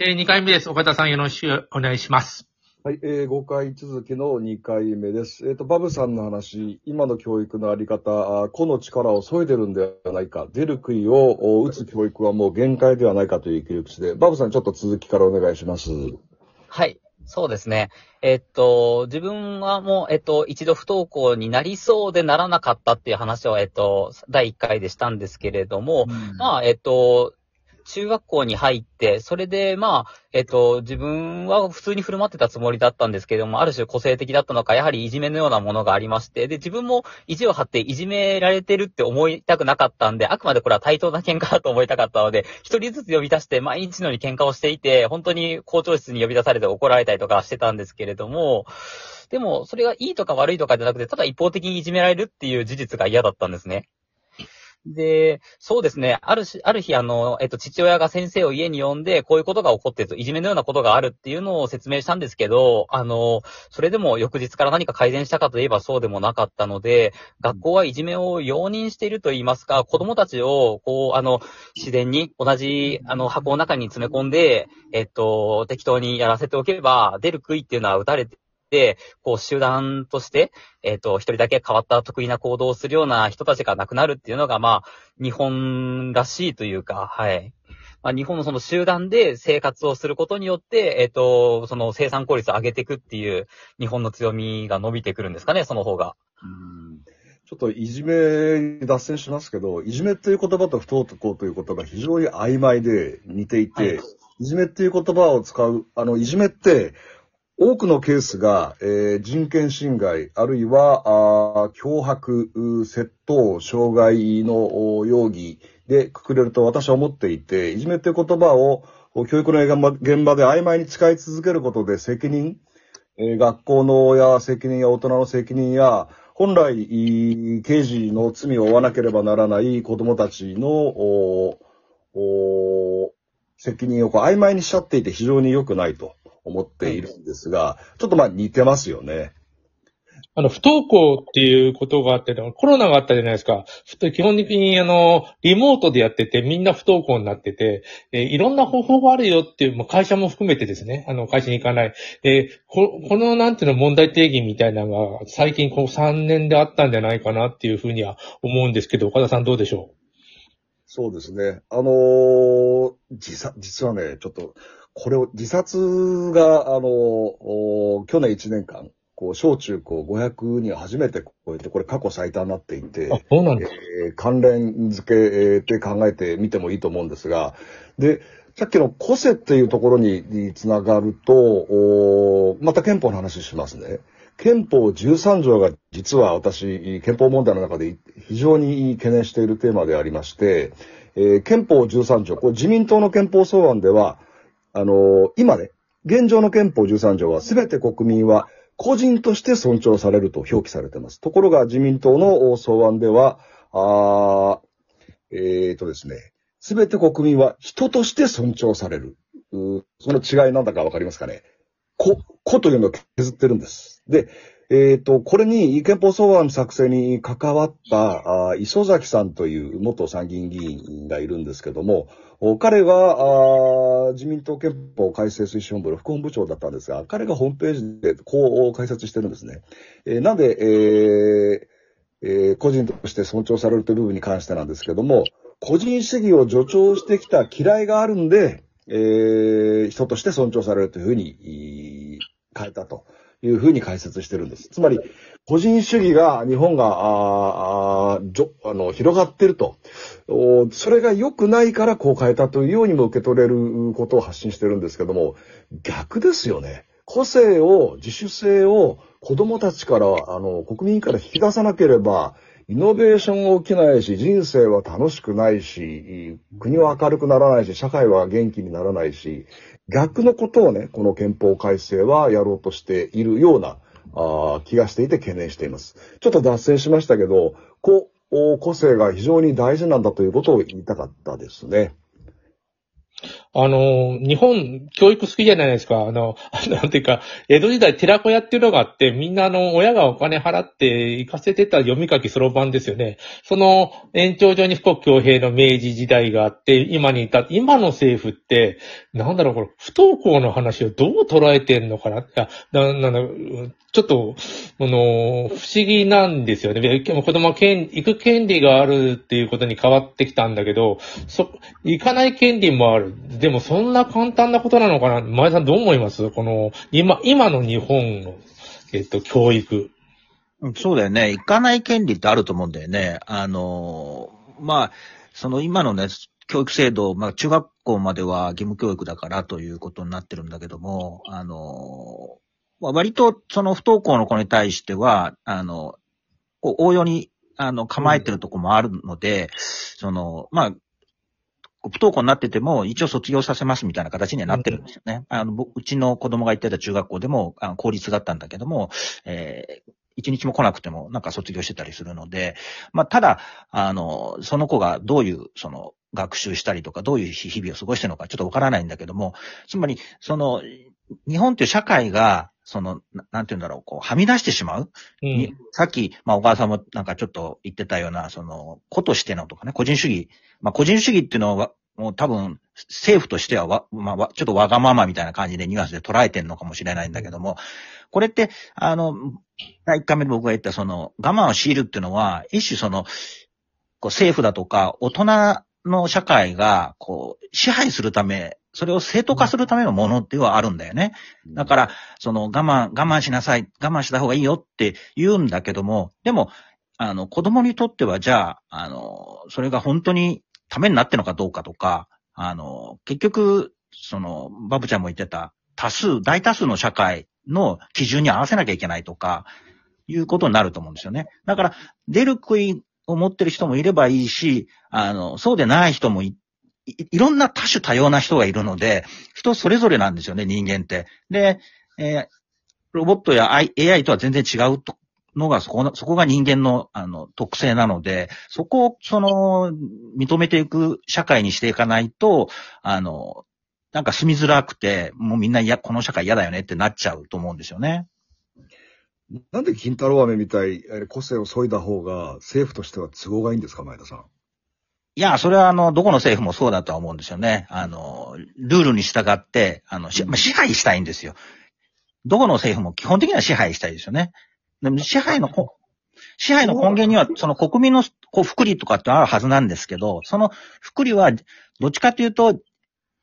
えー、2回目です。岡田さんよろしくお願いします。はい、えー、5回続きの2回目です。えっ、と、バブさんの話、今の教育のあり方、個の力を削いでるんではないか、出る杭をお打つ教育はもう限界ではないかという切り口で、バブさんちょっと続きからお願いします。はい。そうですね。えっと、自分はもう、えっと、一度不登校になりそうでならなかったっていう話を、えっと、第1回でしたんですけれども、まあ、えっと、中学校に入って、それで、まあ、えっと、自分は普通に振る舞ってたつもりだったんですけれども、ある種個性的だったのか、やはりいじめのようなものがありまして、で、自分も意地を張っていじめられてるって思いたくなかったんで、あくまでこれは対等な喧嘩だと思いたかったので、一人ずつ呼び出して毎日のように喧嘩をしていて、本当に校長室に呼び出されて怒られたりとかしてたんですけれども、でも、それがいいとか悪いとかじゃなくて、ただ一方的にいじめられるっていう事実が嫌だったんですね。で、そうですね。あるし、ある日、あの、えっと、父親が先生を家に呼んで、こういうことが起こってると、いじめのようなことがあるっていうのを説明したんですけど、あの、それでも翌日から何か改善したかといえばそうでもなかったので、学校はいじめを容認していると言いますか、子供たちを、こう、あの、自然に同じ、あの、箱の中に詰め込んで、えっと、適当にやらせておけば、出る杭っていうのは打たれて、こう集団として、えっ、と、一人だけ変わった得意な行動をするような人たちが亡くなるっていうのが、まあ、日本らしいというか、はい。まあ、日本のその集団で生活をすることによって、えっ、と、その生産効率を上げていくっていう、日本の強みが伸びてくるんですかね、その方が。ちょっといじめに脱線しますけど、いじめっていう言葉と不登校という言葉が非常に曖昧で似ていて、はいい、じめっていう言葉を使う、あの、いじめって、多くのケースが、えー人権侵害、あるいは、あ脅迫、窃盗、傷害の容疑でくくれると私は思っていて、いじめっていう言葉を教育の現場で曖昧に使い続けることで責任、えー学校の親責任や大人の責任や、本来、刑事の罪を負わなければならない子供たちの、おお責任をこう曖昧にしちゃっていて非常に良くないと。思っているんですが、ちょっとまあ似てますよね。あの、不登校っていうことがあって、コロナがあったじゃないですか。基本的に、あの、リモートでやってて、みんな不登校になってて、えーいろんな方法があるよっていう、まあ、会社も含めてですね、あの、会社に行かない。えーここの、なんていうの、問題定義みたいなのが、最近、この3年であったんじゃないかなっていうふうには思うんですけど、岡田さんどうでしょう？そうですね。あのー自殺、実はね、ちょっと、これを、自殺が、あのーお去年1年間、こう、小中高500人初めて超えて、これ過去最多になっていて、うあ、そうなんだ。えー関連付けて考えてみてもいいと思うんですが、で、さっきの個性っていうところににつながると、おーまた憲法の話しますね。憲法13条が実は私、憲法問題の中で非常に懸念しているテーマでありまして、えー憲法13条、これ自民党の憲法草案では、あのー今ね、現状の憲法13条は全て国民は個人として尊重されると表記されています。ところが自民党の草案では、あーえーとですね、全て国民は人として尊重される。その違いなんだかわかりますかね？個、個というのを削ってるんです。で、えっ、と、これに憲法草案作成に関わった、あ磯崎さんという元参議院議員がいるんですけども、彼は、あ自民党憲法改正推進本部の副本部長だったんですが、彼がホームページでこう解説してるんですね。えーなんで、えーえー個人として尊重されるという部分に関してなんですけども、個人主義を助長してきた嫌いがあるんで、えー人として尊重されるというふうに変えたというふうに解説してるんです。つまり、個人主義が日本が、あああの、広がってると。おそれが良くないからこう変えたというようにも受け取れることを発信してるんですけども、逆ですよね。個性を、自主性を子供たちから、あの、国民から引き出さなければ、イノベーション起きないし、人生は楽しくないし、国は明るくならないし、社会は元気にならないし、逆のことをね、この憲法改正はやろうとしているようなあ気がしていて懸念しています。ちょっと脱線しましたけど、個性が非常に大事なんだということを言いたかったですね。あの、日本、教育好きじゃないですか。あの、なんていうか、江戸時代寺子屋っていうのがあって、みんなあの、親がお金払って行かせてた読み書きそろばんですよね。その延長上に富国強兵の明治時代があって、今に至って、今の政府って、なんだろう、これ、不登校の話をどう捉えてんのかな。いや、な、な、な、ちょっと、あの、不思議なんですよね。子供は権行く権利があるっていうことに変わってきたんだけど、そ、行かない権利もある。でもそんな簡単なことなのかな？前さんどう思います？この、今、今の日本の、えっと、教育。そうだよね。行かない権利ってあると思うんだよね。あの、まあ、その今のね、教育制度、まあ中学校までは義務教育だからということになってるんだけども、あの、ま割とその不登校の子に対しては、あの、応用に、あの、構えてるとこもあるので、その、まあ、不登校になってても、一応卒業させますみたいな形にはなってるんですよね。あの、うちの子供が行ってた中学校でも、あの公立だったんだけども、えー一日も来なくてもなんか卒業してたりするので、まあ、ただ、あの、その子がどういう、その、学習したりとか、どういう日々を過ごしてるのかちょっとわからないんだけども、つまり、その、日本っていう社会が、その、ななんて言うんだろう、こう、はみ出してしまう？にうん。さっき、まあ、小川さんもなんかちょっと言ってたような、その、子としてのとかね、個人主義。まあ、個人主義っていうのは、もう多分、政府としてはわ、まあ、わちょっとわがままみたいな感じでニュアンスで捉えてるのかもしれないんだけども、これって、あの、第1回目で僕が言った、その、我慢を強いるっていうのは、一種その、こう政府だとか、大人の社会が、こう、支配するため、それを正当化するためのものっていうのはあるんだよね。だから、その我慢、我慢しなさい、我慢した方がいいよって言うんだけども、でも、あの、子供にとっては、じゃあ、あの、それが本当にためになってるのかどうかとか、あの、結局、その、バブちゃんも言ってた、多数、大多数の社会の基準に合わせなきゃいけないとか、いうことになると思うんですよね。だから、出る杭を持ってる人もいればいいし、あの、そうでない人もい、いいろんな多種多様な人がいるので、人それぞれなんですよね、人間って。で、えーロボットや AI とは全然違うとのが、そこ、そこが人間の、あの、特性なので、そこを、その、認めていく社会にしていかないと、あの、なんか住みづらくて、もうみんな、いや、この社会嫌だよねってなっちゃうと思うんですよね。なんで金太郎飴みたい、個性を削いだ方が政府としては都合がいいんですか、前田さん。いや、それはあの、どこの政府もそうだとは思うんですよね。あの、ルールに従って、あの、まあ支配したいんですよ。どこの政府も基本的には支配したいですよね。でも支配の、支配の根源には、その国民のこう福利とかってあるはずなんですけど、その福利は、どっちかというと、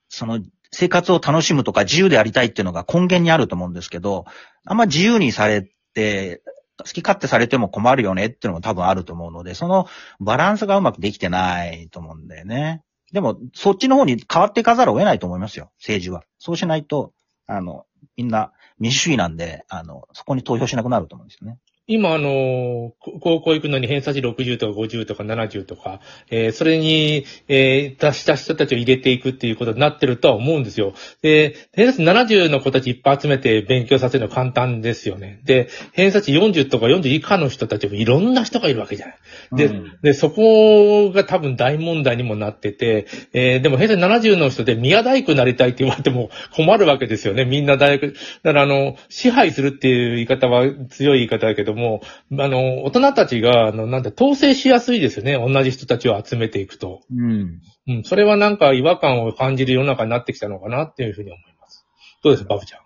その、生活を楽しむとか自由でありたいっていうのが根源にあると思うんですけど、あんま自由にされて、好き勝手されても困るよねっていうのも多分あると思うので、そのバランスがうまくできてないと思うんだよね。でも、そっちの方に変わっていかざるを得ないと思いますよ、政治は。そうしないと、あの、みんな民主主義なんで、あの、そこに投票しなくなると思うんですよね。今、あの、こ高校行くのに偏差値60とか50とか70とか、えーそれに、えー達した人たちを入れていくっていうことになってるとは思うんですよ。で、偏差値70の子たちいっぱい集めて勉強させるの簡単ですよね。で、偏差値40とか40以下の人たちもいろんな人がいるわけじゃない。で、うんで、そこが多分大問題にもなってて、えーでも平成70の人で宮大工になりたいって言われても困るわけですよね。みんな大学。だからあの、支配するっていう言い方は強い言い方だけども、あの、大人たちが、あの、なんだ、統制しやすいですよね。同じ人たちを集めていくと。うん。うん、それはなんか違和感を感じる世の中になってきたのかなっていうふうに思います。どうですバブちゃん？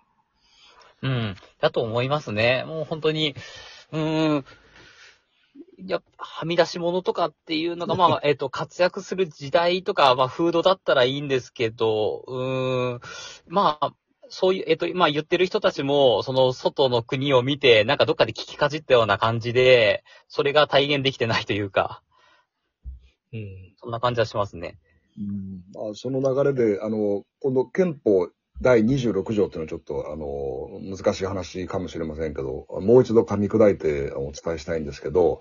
うん。だと思いますね。もう本当に、うーん。いや、はみ出し物とかっていうのが、まあ、えっと、活躍する時代とか、まあ、風土だったらいいんですけど、うーん。まあ、そういう、えっと、まあ言ってる人たちも、その外の国を見て、なんかどっかで聞きかじったような感じで、それが体現できてないというか、うん。そんな感じはしますね。あその流れで、あの、今度憲法第26条っていうのはちょっと、あの、難しい話かもしれませんけど、もう一度噛み砕いてお伝えしたいんですけど、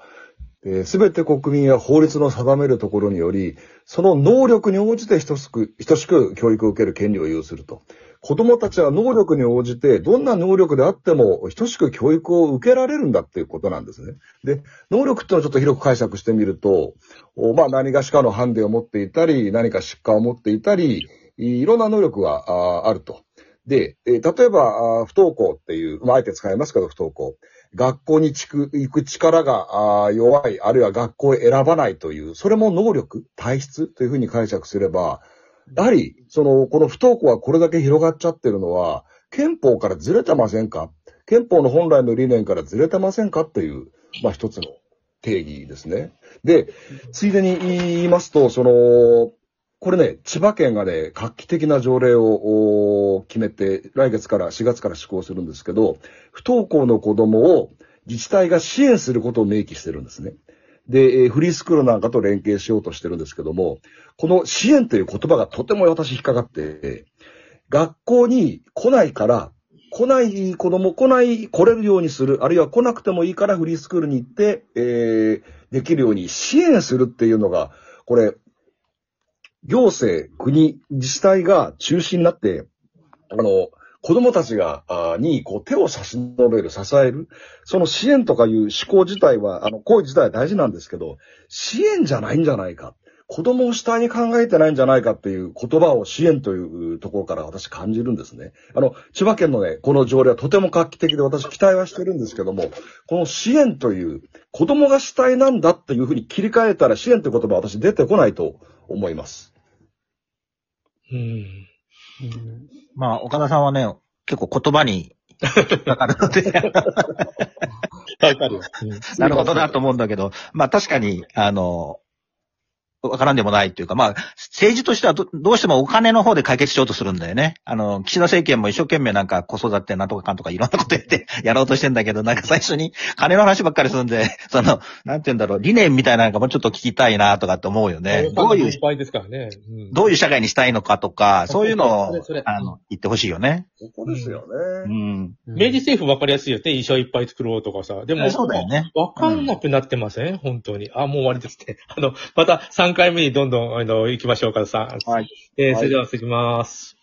すべて国民や法律の定めるところにより、その能力に応じて等しく、等しく教育を受ける権利を有すると。子供たちは能力に応じて、どんな能力であっても、等しく教育を受けられるんだっていうことなんですね。で、能力っていうのをちょっと広く解釈してみると、まあ何がしかのハンデを持っていたり、何か疾患を持っていたり、いろんな能力があると。で、例えば、不登校っていう、まあ、あえて使いますけど、不登校。学校にく行く力が弱い、あるいは学校を選ばないという、それも能力、体質というふうに解釈すれば、やはり、その、この不登校がこれだけ広がっちゃってるのは、憲法からずれてませんか？憲法の本来の理念からずれてませんかっていう、まあ一つの定義ですね。で、ついでに言いますと、その、これね、千葉県がね、画期的な条例を決めて、来月から、4月から施行するんですけど、不登校の子供を自治体が支援することを明記してるんですね。で、フリースクールなんかと連携しようとしてるんですけども、この支援という言葉がとても私引っかかって、学校に来ないから、来ない子供、来ない、来れるようにする、あるいは来なくてもいいからフリースクールに行って、えーできるように支援するっていうのが、これ、行政、国、自治体が中心になって、あの、子供たちが、あに、こう、手を差し伸べる、支える。その支援とかいう思考自体は、あの、行為自体は大事なんですけど、支援じゃないんじゃないか。子供を主体に考えてないんじゃないかっていう言葉を支援というところから私感じるんですね。あの、千葉県のね、この条例はとても画期的で私期待はしてるんですけども、この支援という、子供が主体なんだっていうふうに切り替えたら支援という言葉は私出てこないと思います。うん。まあ、岡田さんはね、結構言葉にかかるので、わかるなるほどなと思うんだけど、まあ確かに、あの、わからんでもないっていうか、まあ、政治としてはどどうしてもお金の方で解決しようとするんだよね。あの、岸田政権も一生懸命なんか子育てなんとかかんとかいろんなこと言って やろうとしてんだけど、なんか最初に金の話ばっかりするんで、その、なんて言うんだろう、理念みたいなのがもうちょっと聞きたいなとかって思うよね。どういうね。うんどういう社会にしたいのかとか、そういうのを あの、言ってほしいよね。ここですようね。ん。明治政府わかりやすいよね。医者いっぱい作ろうとかさ。でも、そうだよね。わかんなくなってません、本当に。あ、もう終わりですね。あの、また3回目にどんどん、あの、行きましょうかさん。はい。えーはいそれでは続きます。